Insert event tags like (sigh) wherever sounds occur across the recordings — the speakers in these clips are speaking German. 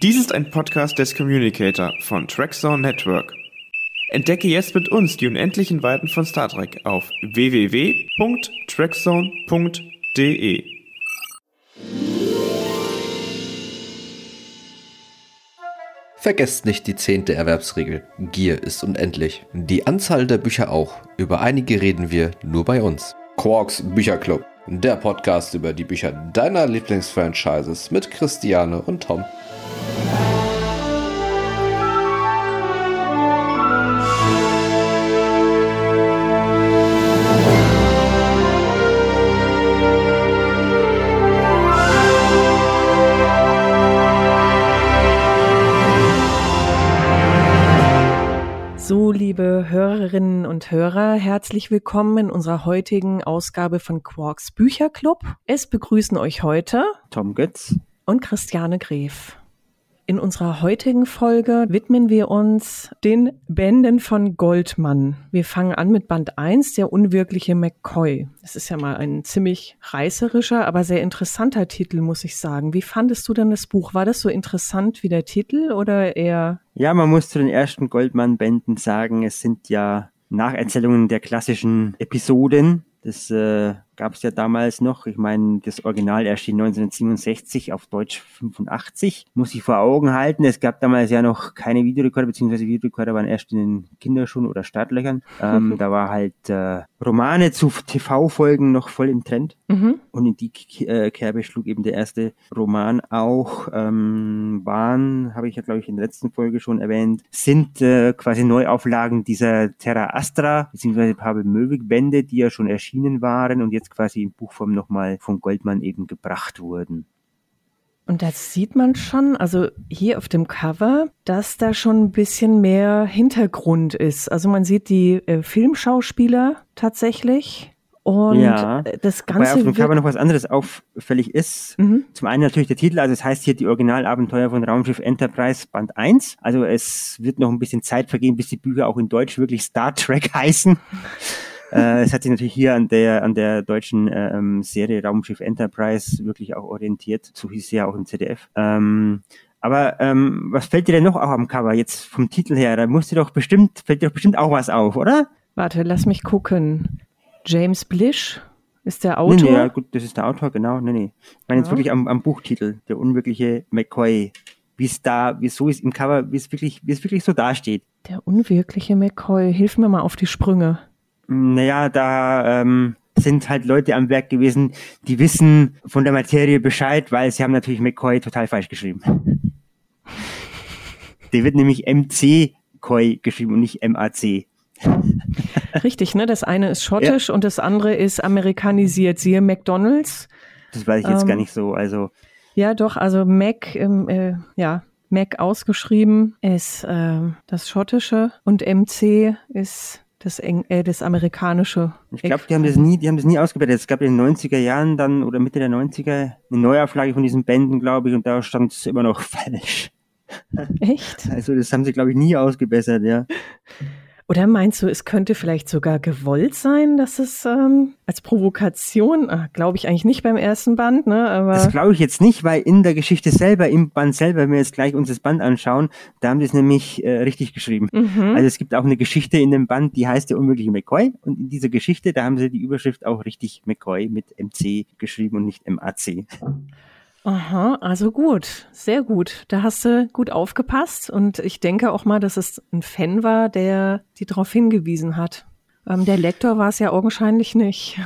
Dies ist ein Podcast des Communicator von Trackzone Network. Entdecke jetzt mit uns die unendlichen Weiten von Star Trek auf www.trackzone.de. Vergesst nicht die zehnte Erwerbsregel. Gier ist unendlich. Die Anzahl der Bücher auch. Über einige reden wir nur bei uns. Quarks Bücherclub. Der Podcast über die Bücher deiner Lieblingsfranchises mit Christiane und Tom. Und Hörer, herzlich willkommen in unserer heutigen Ausgabe von Quarks Bücherclub. Es begrüßen euch heute Tom Götz und Christiane Gref. In unserer heutigen Folge widmen wir uns den Bänden von Goldmann. Wir fangen an mit Band 1, der unwirkliche McCoy. Das ist ja mal ein ziemlich reißerischer, aber sehr interessanter Titel, muss ich sagen. Wie fandest du denn das Buch? War das so interessant wie der Titel oder eher? Ja, man muss zu den ersten Goldmann-Bänden sagen, es sind ja Nacherzählungen der klassischen Episoden. Das äh, gab es ja damals noch. Ich meine, das Original erschien 1967, auf Deutsch 85. Muss ich vor Augen halten. Es gab damals ja noch keine Videorekorder, beziehungsweise Videorekorder waren erst in den Kinderschuhen oder Startlöchern. Ähm, da war halt äh, Romane zu TV-Folgen noch voll im Trend. Mhm. Und in die äh, Kerbe schlug eben der erste Roman auch. Ähm, waren, habe ich ja glaube ich in der letzten Folge schon erwähnt, sind äh, quasi Neuauflagen dieser Terra Astra, beziehungsweise Pavel Möwig-Bände, die ja schon erschienen waren und jetzt quasi in Buchform nochmal von Goldmann eben gebracht wurden. Und das sieht man schon, also hier auf dem Cover, dass da schon ein bisschen mehr Hintergrund ist. Also man sieht die äh, Filmschauspieler tatsächlich. Und ja, äh, das Ganze auf dem Cover noch was anderes auffällig ist. Mhm. Zum einen natürlich der Titel, also es heißt hier die Originalabenteuer von Raumschiff Enterprise Band 1. Also es wird noch ein bisschen Zeit vergehen, bis die Bücher auch in Deutsch wirklich Star Trek (laughs) heißen. Äh, es hat sich natürlich hier an der, an der deutschen ähm, Serie Raumschiff Enterprise wirklich auch orientiert. So hieß sie ja auch im ZDF. Ähm, aber ähm, was fällt dir denn noch auch am Cover jetzt vom Titel her? Da musst du doch bestimmt, fällt dir doch bestimmt auch was auf, oder? Warte, lass mich gucken. James Blish ist der Nee, Autor. nee, ja, gut, das ist der Autor, genau. Nee, nee. Ich meine jetzt Ja. wirklich am, am Buchtitel, der unwirkliche McCoy. Wie es da, wie es so ist im Cover, wie es wirklich, wie es wirklich so dasteht. Der unwirkliche McCoy. Hilf mir mal auf die Sprünge. Naja, da ähm, sind halt Leute am Werk gewesen, die wissen von der Materie Bescheid, weil sie haben natürlich McCoy total falsch geschrieben. Der wird nämlich MC Koi geschrieben und nicht MAC. Richtig, ne? Das eine ist schottisch und das andere ist amerikanisiert. Siehe McDonalds. Das weiß ich jetzt Ähm, gar nicht so. Also Ja, doch, also Mac, ähm, äh, ja, Mac ausgeschrieben ist ähm, das schottische und MC ist das, Eng äh, das amerikanische. Ich glaube, die haben das nie, die haben das nie ausgebreitet. Es gab in den 90er Jahren dann oder Mitte der 90er eine Neuauflage von diesen Bänden, glaube ich, und da stand es immer noch (laughs) falsch. Echt? Also das haben sie, glaube ich, nie ausgebessert, ja. (laughs) Oder meinst du, es könnte vielleicht sogar gewollt sein, dass es ähm, als Provokation, ah, glaube ich eigentlich nicht beim ersten Band, ne? Aber Das glaube ich jetzt nicht, weil in der Geschichte selber, im Band selber, wenn wir jetzt gleich uns das Band anschauen, da haben die es nämlich äh, richtig geschrieben. mhm. Also es gibt auch eine Geschichte in dem Band, die heißt der unmögliche McCoy und in dieser Geschichte, da haben sie die Überschrift auch richtig McCoy mit MC geschrieben und nicht MAC. Aha, also gut, sehr gut. Da hast du gut aufgepasst und ich denke auch mal, dass es ein Fan war, der die darauf hingewiesen hat. Ähm, der Lektor war es ja augenscheinlich nicht.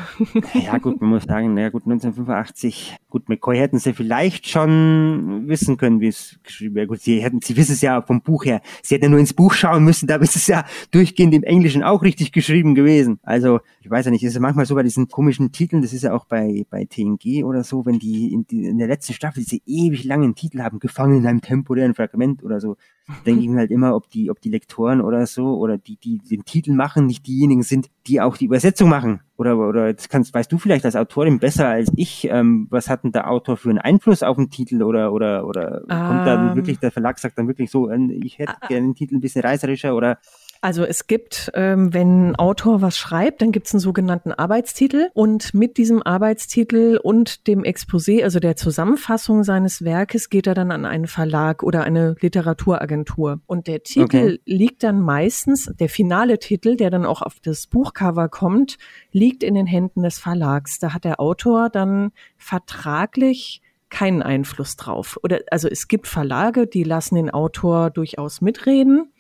Ja gut, man muss sagen, naja gut, 1985, gut, McCoy hätten sie vielleicht schon wissen können, wie es geschrieben wäre. Gut, sie hätten, sie wissen es ja vom Buch her. Sie hätten ja nur ins Buch schauen müssen, da ist es ja durchgehend im Englischen auch richtig geschrieben gewesen. Also, ich weiß ja nicht, ist ja manchmal so bei diesen komischen Titeln, das ist ja auch bei, bei TNG oder so, wenn die in, die in der letzten Staffel diese ewig langen Titel haben, gefangen in einem temporären Fragment oder so, denke ich mir halt immer, ob die, ob die Lektoren oder so oder die, die den Titel machen, nicht diejenigen sind, die auch die Übersetzung machen. Oder, oder das kannst, weißt du vielleicht als Autorin besser als ich, ähm, was hat denn der Autor für einen Einfluss auf den Titel oder, oder, oder kommt dann Ähm. wirklich, der Verlag sagt dann wirklich so, äh, ich hätte Ah. gerne den Titel ein bisschen reißerischer oder Also es gibt, ähm, wenn ein Autor was schreibt, dann gibt es einen sogenannten Arbeitstitel und mit diesem Arbeitstitel und dem Exposé, also der Zusammenfassung seines Werkes, geht er dann an einen Verlag oder eine Literaturagentur. Und der Titel Okay. liegt dann meistens, der finale Titel, der dann auch auf das Buchcover kommt, liegt in den Händen des Verlags. Da hat der Autor dann vertraglich keinen Einfluss drauf. Oder also es gibt Verlage, die lassen den Autor durchaus mitreden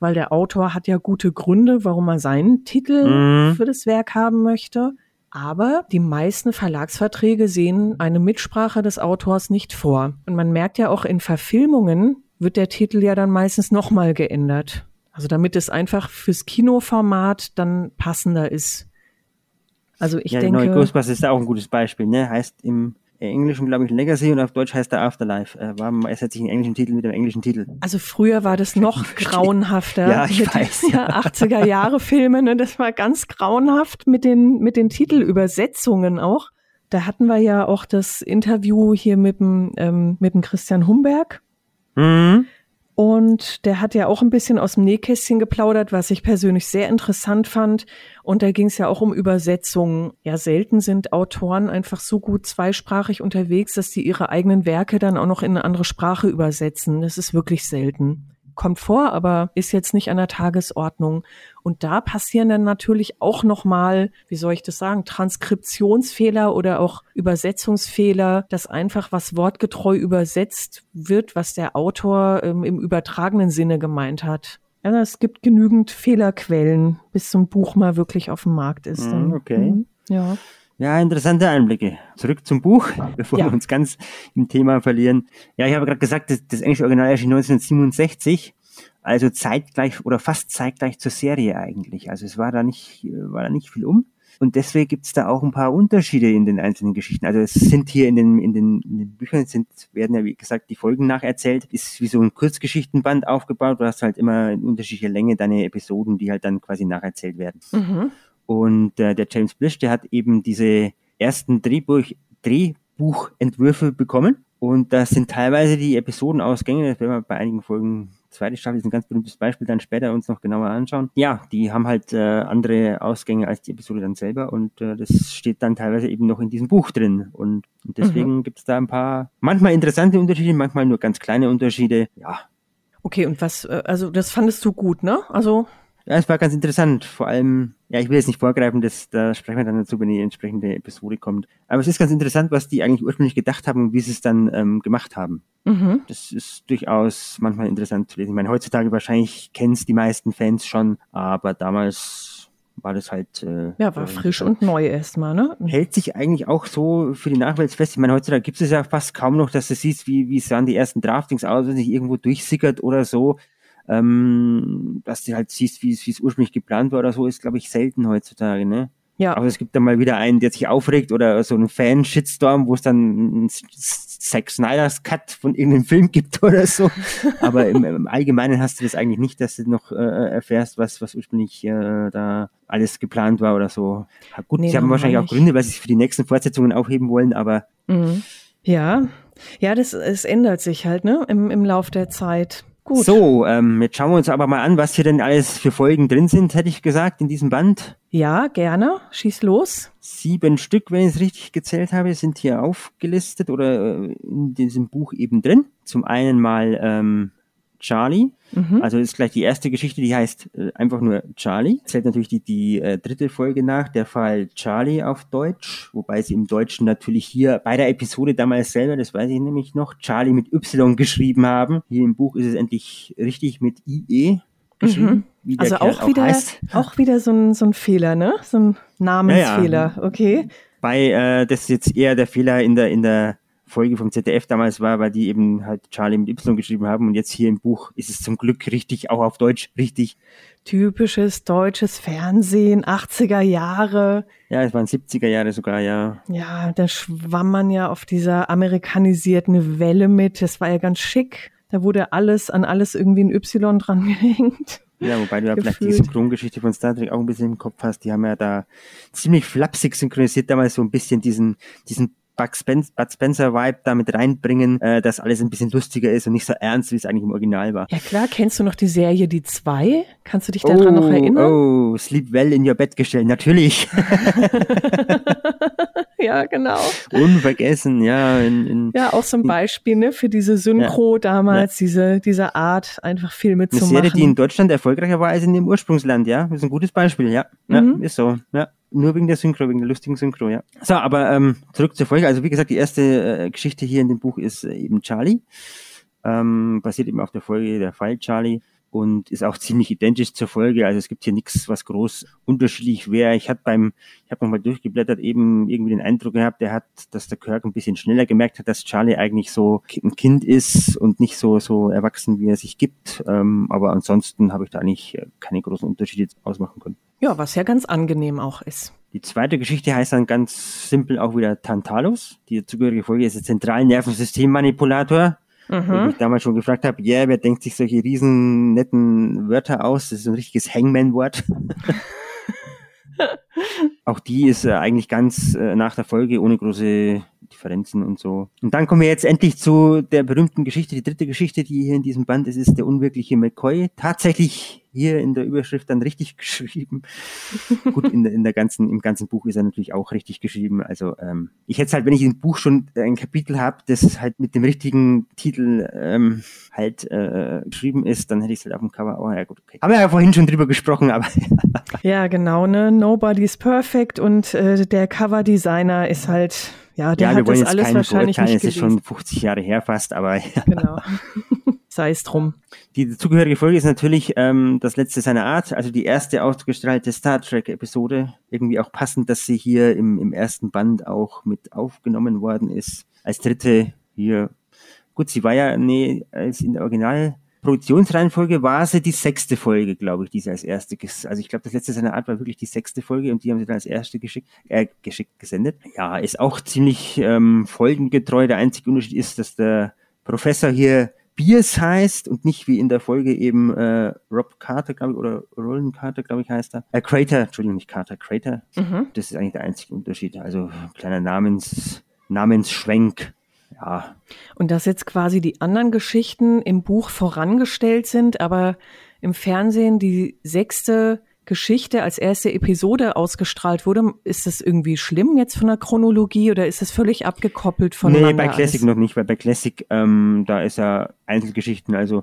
weil der Autor hat ja gute Gründe, warum er seinen Titel Mhm. für das Werk haben möchte. Aber die meisten Verlagsverträge sehen eine Mitsprache des Autors nicht vor. Und man merkt ja auch in Verfilmungen wird der Titel ja dann meistens nochmal geändert. Also damit es einfach fürs Kinoformat dann passender ist. Also ich ja, der neue denke, Ghostbusters ist da auch ein gutes Beispiel, ne? Heißt im Englischen, glaube ich, Legacy und auf Deutsch heißt er Afterlife. Äh, war meist sich einen englischen Titel mit dem englischen Titel. also früher war das (laughs) noch grauenhafter. Ja, ich mit, weiß, Ja, (laughs) 80er Jahre Filme, ne, das war ganz grauenhaft mit den, mit den Titelübersetzungen auch. Da hatten wir ja auch das Interview hier mit dem, ähm, mit dem Christian Humberg. Mhm. Und der hat ja auch ein bisschen aus dem Nähkästchen geplaudert, was ich persönlich sehr interessant fand. Und da ging es ja auch um Übersetzungen. Ja, selten sind Autoren einfach so gut zweisprachig unterwegs, dass die ihre eigenen Werke dann auch noch in eine andere Sprache übersetzen. Das ist wirklich selten. Kommt vor, aber ist jetzt nicht an der Tagesordnung. Und da passieren dann natürlich auch nochmal, wie soll ich das sagen, Transkriptionsfehler oder auch Übersetzungsfehler, dass einfach was wortgetreu übersetzt wird, was der Autor ähm, im übertragenen Sinne gemeint hat. Ja, es gibt genügend Fehlerquellen, bis so ein Buch mal wirklich auf dem Markt ist. Mhm, dann. okay. Mhm, Ja. Ja, interessante Einblicke. Zurück zum Buch, (laughs) bevor Ja. wir uns ganz im Thema verlieren. Ja, ich habe gerade gesagt, das, das englische Original erschien 1967, also zeitgleich oder fast zeitgleich zur Serie eigentlich. Also es war da nicht, war da nicht viel um. Und deswegen gibt es da auch ein paar Unterschiede in den einzelnen Geschichten. Also es sind hier in den, in den, in den Büchern sind, werden ja wie gesagt die Folgen nacherzählt. Ist wie so ein Kurzgeschichtenband aufgebaut. Du hast halt immer in unterschiedlicher Länge deine Episoden, die halt dann quasi nacherzählt werden. Mhm. Und äh, der James Blish, der hat eben diese ersten Drehbuch, Drehbuchentwürfe bekommen. Und das sind teilweise die Episodenausgänge, das werden wir bei einigen Folgen, zweite Staffel ist ein ganz berühmtes Beispiel, dann später uns noch genauer anschauen. Ja, die haben halt äh, andere Ausgänge als die Episode dann selber und äh, das steht dann teilweise eben noch in diesem Buch drin. Und, und deswegen gibt's da ein paar, manchmal interessante Unterschiede, manchmal nur ganz kleine Unterschiede. Ja, Okay, und was, äh, also das fandest du gut, ne? Also, Ja, es war ganz interessant. Vor allem, ja, ich will jetzt nicht vorgreifen, das, da sprechen wir dann dazu, wenn die entsprechende Episode kommt. Aber es ist ganz interessant, was die eigentlich ursprünglich gedacht haben und wie sie es dann ähm, gemacht haben. mhm. Das ist durchaus manchmal interessant zu lesen. Ich meine, heutzutage wahrscheinlich kennen es die meisten Fans schon, aber damals war das halt. Äh, ja, war äh, frisch und neu erstmal, ne? hält sich eigentlich auch so für die Nachwelt fest. Ich meine, heutzutage gibt es ja fast kaum noch, dass du siehst, wie, wie sahen die ersten Draftings aus, wenn sich irgendwo durchsickert oder so. Ähm, dass du halt siehst, wie es, ursprünglich geplant war oder so, ist, glaube ich, selten heutzutage, ne? Ja, Aber es gibt dann mal wieder einen, der sich aufregt oder so einen Fan-Shitstorm, wo es dann ein Zack Snyder's Cut von irgendeinem Film gibt (laughs) oder so. Aber im, im Allgemeinen hast du das eigentlich nicht, dass du noch äh, erfährst, was, was ursprünglich äh, da alles geplant war oder so. Ja, gut, Nee, sie haben wahrscheinlich auch. Gründe, weil sie es für die nächsten Fortsetzungen aufheben wollen, aber Mhm. Ja, ja, das es ändert sich halt, ne, im, im Lauf der Zeit. Gut. so, ähm, jetzt schauen wir uns aber mal an, was hier denn alles für Folgen drin sind, hätte ich gesagt, in diesem Band. Ja, gerne. Schieß los. Sieben Stück, wenn ich es richtig gezählt habe, sind hier aufgelistet oder äh, in diesem Buch eben drin. Zum einen mal ähm, Charlie. Mhm. Also ist gleich die erste Geschichte, die heißt äh, einfach nur Charlie. Zählt natürlich die, die äh, dritte Folge nach, der Fall Charlie auf Deutsch, wobei sie im Deutschen natürlich hier bei der Episode damals selber, das weiß ich nämlich noch, Charlie mit Y geschrieben haben. Hier im Buch ist es endlich richtig mit IE geschrieben, der Also Kerl auch wieder, heißt. (laughs) auch wieder so ein, so ein Fehler, ne? So ein Namensfehler, okay. Bei äh, das jetzt eher der Fehler in der in der Folge vom ZDF damals war, weil die eben halt Charlie mit Y geschrieben haben und jetzt hier im Buch ist es zum Glück richtig, auch auf Deutsch richtig. Typisches deutsches Fernsehen, 80er Jahre. Ja, es waren 70er Jahre sogar, ja. Ja, da schwamm man ja auf dieser amerikanisierten Welle mit. Das war ja ganz schick. Da wurde alles an alles irgendwie ein Y dran (laughs) gehängt. Ja, wobei du ja vielleicht die. Synchrongeschichte von Star Trek auch ein bisschen im Kopf hast. Die haben ja da ziemlich flapsig synchronisiert damals so ein bisschen diesen, diesen Bud Spencer, Bud Spencer Vibe da mit reinbringen, äh, dass alles ein bisschen lustiger ist und nicht so ernst, wie es eigentlich im Original war. Ja klar, kennst du noch die Serie Die Zwei? Kannst du dich daran oh, noch erinnern? Oh, Sleep Well in Your Bed gestellt, natürlich. (laughs) ja, genau. Unvergessen, ja. In, in, ja, auch so ein Beispiel ne, für diese Synchro ja, damals, ja. diese, diese Art, einfach Filme Eine zu Serie, machen. die in Deutschland erfolgreicher war als in dem Ursprungsland, ja. Das ist ein gutes Beispiel, ja. Ja, mhm. ist so, ja. Nur wegen der Synchro, wegen der lustigen Synchro, ja. So, aber ähm, zurück zur Folge. Also wie gesagt, die erste äh, Geschichte hier in dem Buch ist äh, eben Charlie. Ähm, basiert eben auf der Folge Der Fall Charlie und ist auch ziemlich identisch zur Folge. Also es gibt hier nichts, was groß unterschiedlich wäre. Ich hatte beim, ich habe nochmal durchgeblättert, eben irgendwie den Eindruck gehabt, der hat, dass der Kirk ein bisschen schneller gemerkt hat, dass Charlie eigentlich so ein Kind ist und nicht so so erwachsen, wie er sich gibt. Ähm, aber ansonsten habe ich da eigentlich äh, keine großen Unterschiede ausmachen können. Ja, was ja ganz angenehm auch ist. Die zweite Geschichte heißt dann ganz simpel auch wieder Tantalus. Die dazugehörige Folge ist der Zentralnervensystemmanipulator. Mhm. Wo ich mich damals schon gefragt habe, ja, yeah, wer denkt sich solche riesen netten Wörter aus? Das ist ein richtiges Hangman-Wort. (laughs) Auch die ist äh, eigentlich ganz äh, nach der Folge ohne große Differenzen und so. Und dann kommen wir jetzt endlich zu der berühmten Geschichte, die dritte Geschichte, die hier in diesem Band ist, ist der unwirkliche McCoy. Tatsächlich hier in der Überschrift dann richtig (laughs) geschrieben. Gut, in, in der ganzen, im ganzen Buch ist er natürlich auch richtig geschrieben. Also ähm, ich hätte halt, wenn ich im Buch schon ein Kapitel habe, das halt mit dem richtigen Titel ähm, halt äh, geschrieben ist, dann hätte ich es halt auf dem Cover. Oh ja, gut, okay. Haben wir ja vorhin schon drüber gesprochen, aber. (laughs) ja, genau, ne? Nobody's perfect und äh, der Coverdesigner ist halt ja, der ja, hat das alles wahrscheinlich nicht Es ist schon 50 Jahre her fast, aber ja. Genau. (laughs) Sei es drum. Die zugehörige Folge ist natürlich ähm, das letzte seiner Art, also die erste ausgestrahlte Star Trek-Episode. Irgendwie auch passend, dass sie hier im, im ersten Band auch mit aufgenommen worden ist. Als dritte hier. Gut, sie war ja nee, als in der Original Produktionsreihenfolge war sie die sechste Folge, glaube ich, die sie als erste, also ich glaube, das letzte seiner Art war wirklich die sechste Folge und die haben sie dann als erste geschickt, äh, geschickt gesendet. Ja, ist auch ziemlich ähm, folgengetreu. Der einzige Unterschied ist, dass der Professor hier Biers heißt und nicht wie in der Folge eben äh, Rob Carter, glaube ich, oder Roland Carter, glaube ich, heißt er. Äh, Crater, Entschuldigung, nicht Carter, Crater. Mhm. Das ist eigentlich der einzige Unterschied. Also kleiner Namens, Namensschwenk ja. Und dass jetzt quasi die anderen Geschichten im Buch vorangestellt sind, aber im Fernsehen die sechste Geschichte als erste Episode ausgestrahlt wurde, ist das irgendwie schlimm jetzt von der Chronologie oder ist das völlig abgekoppelt von Nee, bei Classic alles? noch nicht, weil bei Classic, ähm, da ist ja Einzelgeschichten, also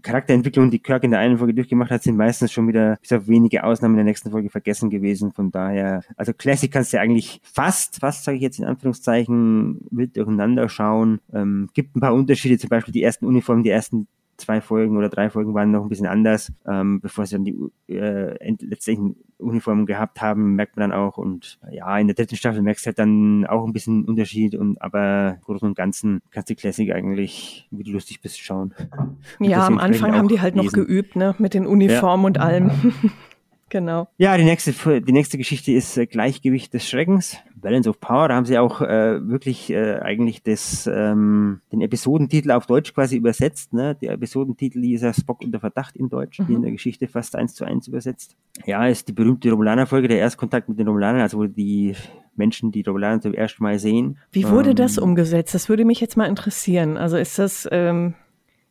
Charakterentwicklungen, die Kirk in der einen Folge durchgemacht hat, sind meistens schon wieder, bis auf wenige Ausnahmen in der nächsten Folge vergessen gewesen. Von daher, also Classic kannst du ja eigentlich fast, fast sage ich jetzt in Anführungszeichen, wild durcheinander schauen. Ähm, gibt ein paar Unterschiede, zum Beispiel die ersten Uniformen, die ersten zwei Folgen oder drei Folgen waren noch ein bisschen anders, ähm, bevor sie dann die äh, letztlichen Uniformen gehabt haben, merkt man dann auch und ja, in der dritten Staffel merkst du halt dann auch ein bisschen Unterschied und aber im Großen und Ganzen kannst du die Classic eigentlich, wie du lustig bist, schauen. Und ja, am Anfang haben die halt lesen. noch geübt, ne, mit den Uniformen ja. und allem. (laughs) Genau. Ja, die nächste, die nächste Geschichte ist äh, Gleichgewicht des Schreckens. Balance of Power. Da haben sie auch äh, wirklich äh, eigentlich das, ähm, den Episodentitel auf Deutsch quasi übersetzt. Ne? Der Episodentitel ist ja Spock unter Verdacht in Deutsch, mhm. die in der Geschichte fast eins zu eins übersetzt. Ja, ist die berühmte Romulaner-Folge, der Erstkontakt mit den Romulanern, also wo die Menschen die Romulaner zum ersten Mal sehen. Wie wurde ähm, das umgesetzt? Das würde mich jetzt mal interessieren. Also ist das ähm,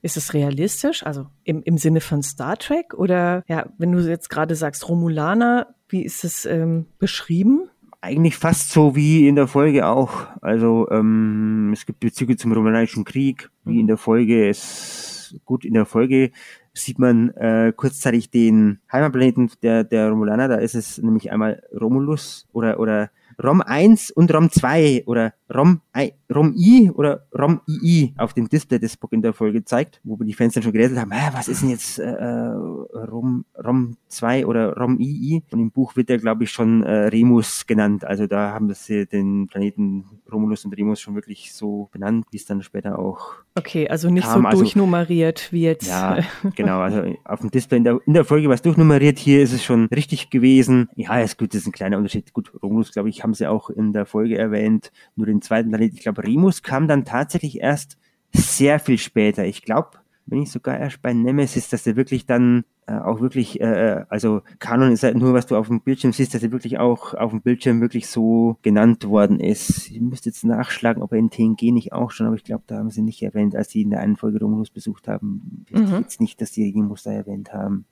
ist es realistisch, also im, im Sinne von Star Trek? Oder ja, wenn du jetzt gerade sagst Romulaner, wie ist es ähm, beschrieben? Eigentlich fast so wie in der Folge auch. Also ähm, es gibt Bezüge zum Romulanischen Krieg, wie in der Folge. Es gut in der Folge sieht man äh, kurzzeitig den Heimatplaneten der, der Romulaner. Da ist es nämlich einmal Romulus oder oder ROM 1 und ROM 2 oder ROM, I, ROM I oder ROM II auf dem Display des Book in der Folge zeigt, wo die Fans dann schon geredet haben, ah, was ist denn jetzt äh, äh ROM, ROM 2 oder ROM II? Und im Buch wird er, glaube ich, schon äh, Remus genannt. Also da haben sie den Planeten Romulus und Remus schon wirklich so benannt, wie es dann später auch Okay, also nicht kam. so also durchnummeriert wie jetzt. Ja, genau. Also auf dem Display in der, in der Folge war es durchnummeriert. Hier ist es schon richtig gewesen. Ja, ist gut, das ist ein kleiner Unterschied. Gut, Romulus, glaube ich, haben sie auch in der Folge erwähnt. Nur den zweiten Planet. Ich glaube, Remus kam dann tatsächlich erst sehr viel später. Ich glaube, wenn nicht sogar erst bei Nemesis, dass er wirklich dann äh, auch wirklich, äh, äh, also Kanon ist halt nur, was du auf dem Bildschirm siehst, dass er wirklich auch auf dem Bildschirm wirklich so genannt worden ist. Ich müsste jetzt nachschlagen, ob er in TNG nicht auch schon, aber ich glaube, da haben sie nicht erwähnt, als sie in der einen Folge Romulus besucht haben. Ich mhm. jetzt nicht, dass die irgendwas da erwähnt haben.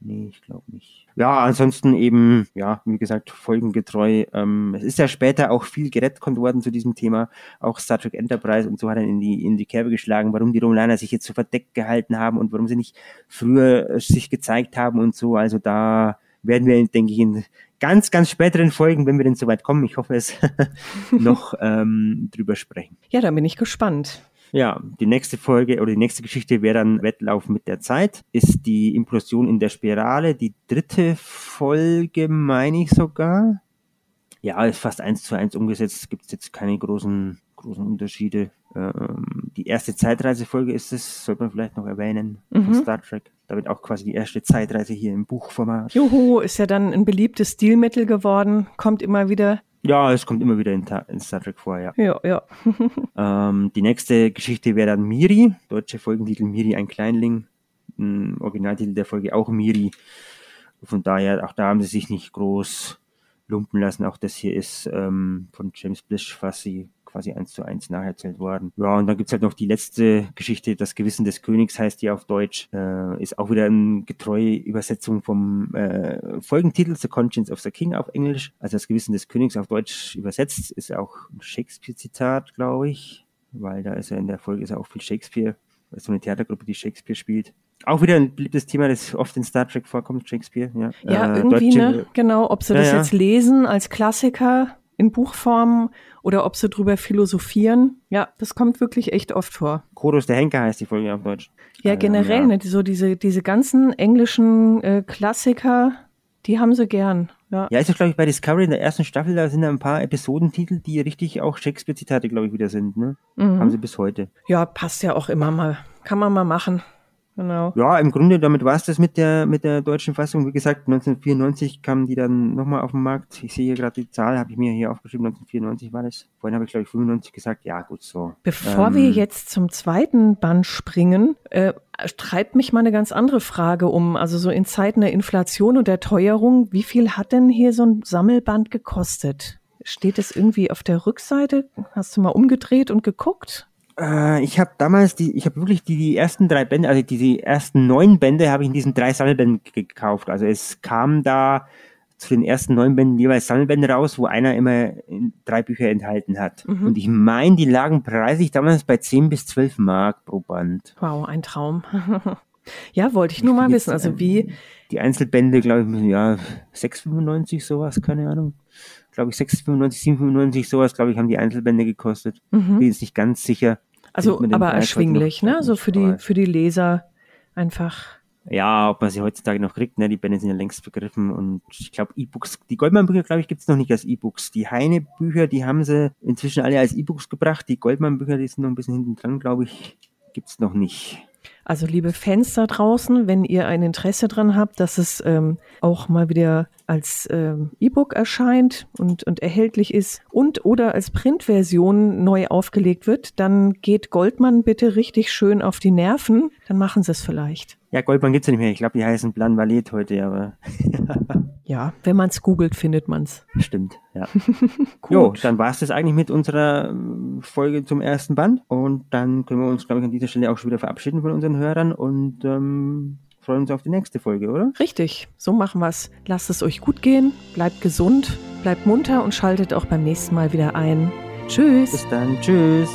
Nee, ich glaube nicht. Ja, ansonsten eben, ja, wie gesagt, folgengetreu. Ähm, es ist ja später auch viel gerettet worden zu diesem Thema. Auch Star Trek Enterprise und so hat er in die, in die Kerbe geschlagen, warum die Romulaner sich jetzt so verdeckt gehalten haben und warum sie nicht früher äh, sich gezeigt haben und so. Also da werden wir, denke ich, in ganz, ganz späteren Folgen, wenn wir denn soweit kommen, ich hoffe es, (laughs) noch ähm, drüber sprechen. Ja, da bin ich gespannt. Ja, die nächste Folge oder die nächste Geschichte wäre dann Wettlauf mit der Zeit. Ist die Implosion in der Spirale die dritte Folge, meine ich sogar. Ja, ist fast eins zu eins umgesetzt. Gibt es jetzt keine großen, großen Unterschiede. Ähm, die erste Zeitreisefolge ist es, sollte man vielleicht noch erwähnen, mhm. von Star Trek. Damit auch quasi die erste Zeitreise hier im Buchformat. Juhu, ist ja dann ein beliebtes Stilmittel geworden, kommt immer wieder ja, es kommt immer wieder in, in Star Trek vor, ja. Ja, ja. (laughs) ähm, die nächste Geschichte wäre dann Miri, deutsche Folgentitel Miri, ein Kleinling. Ein Originaltitel der Folge auch Miri. Von daher, auch da haben sie sich nicht groß lumpen lassen. Auch das hier ist ähm, von James Blish, was sie quasi eins zu eins nacherzählt worden. Ja, und dann gibt's halt noch die letzte Geschichte, das Gewissen des Königs heißt die auf Deutsch, äh, ist auch wieder eine getreue Übersetzung vom äh, Folgentitel The Conscience of the King auf Englisch. Also das Gewissen des Königs auf Deutsch übersetzt, ist auch ein Shakespeare-Zitat, glaube ich, weil da ist ja in der Folge ist ja auch viel Shakespeare, das ist so eine Theatergruppe, die Shakespeare spielt. Auch wieder ein beliebtes Thema, das oft in Star Trek vorkommt, Shakespeare. Ja, ja äh, irgendwie, Deutsche, ne? Genau, ob sie ja, das jetzt lesen als Klassiker in Buchform oder ob sie drüber philosophieren. Ja, das kommt wirklich echt oft vor. Kodos der Henker heißt die Folge auf Deutsch. Ja, also, generell, ja. Ne, so diese, diese ganzen englischen äh, Klassiker, die haben sie gern. Ja, ja ist doch, glaube ich, bei Discovery in der ersten Staffel, da sind ein paar Episodentitel, die richtig auch Shakespeare-Zitate, glaube ich, wieder sind. Ne? Mhm. Haben sie bis heute. Ja, passt ja auch immer mal. Kann man mal machen. Genau. Ja, im Grunde, damit war es das mit der, mit der deutschen Fassung. Wie gesagt, 1994 kamen die dann nochmal auf den Markt. Ich sehe hier gerade die Zahl, habe ich mir hier aufgeschrieben, 1994 war das. Vorhin habe ich, glaube ich, 95 gesagt. Ja, gut, so. Bevor ähm, wir jetzt zum zweiten Band springen, äh, treibt mich mal eine ganz andere Frage um. Also so in Zeiten der Inflation und der Teuerung, wie viel hat denn hier so ein Sammelband gekostet? Steht es irgendwie auf der Rückseite? Hast du mal umgedreht und geguckt? Äh, ich habe damals die, ich habe wirklich die, die ersten drei Bände, also diese ersten neun Bände habe ich in diesen drei Sammelbänden gekauft. Also es kam da zu den ersten neun Bänden jeweils Sammelbände raus, wo einer immer drei Bücher enthalten hat. Mhm. Und ich meine, die lagen preislich damals bei zehn bis zwölf Mark pro Band. Wow, ein Traum. (laughs) ja, wollte ich nur mal wissen. Also wie. Die Einzelbände, glaube ich, ja, 6,95 sowas, keine Ahnung glaube ich, 6,95, 7,95, sowas, glaube ich, haben die Einzelbände gekostet. Mhm. Bin jetzt nicht ganz sicher. Also, aber erschwinglich, ne? So für die, für die Leser einfach. Ja, ob man sie heutzutage noch kriegt, ne? Die Bände sind ja längst begriffen und ich glaube, E-Books, die Goldmann-Bücher, glaube ich, gibt es noch nicht als E-Books. Die Heine-Bücher, die haben sie inzwischen alle als E-Books gebracht. Die Goldmann-Bücher, die sind noch ein bisschen hinten dran, glaube ich, gibt es noch nicht. Also liebe Fans da draußen, wenn ihr ein Interesse dran habt, dass es ähm, auch mal wieder als ähm, E-Book erscheint und, und erhältlich ist und oder als Printversion neu aufgelegt wird, dann geht Goldmann bitte richtig schön auf die Nerven, dann machen sie es vielleicht. Ja, Goldmann gibt's ja nicht mehr. Ich glaube, die heißen Plan Valet heute, aber. (laughs) ja, wenn man es googelt, findet man's. Stimmt, ja. (laughs) jo, dann war's das eigentlich mit unserer ähm, Folge zum ersten Band. Und dann können wir uns, glaube ich, an dieser Stelle auch schon wieder verabschieden von unseren Hörern und ähm, freuen uns auf die nächste Folge, oder? Richtig, so machen wir's. Lasst es euch gut gehen, bleibt gesund, bleibt munter und schaltet auch beim nächsten Mal wieder ein. Tschüss. Bis dann, tschüss.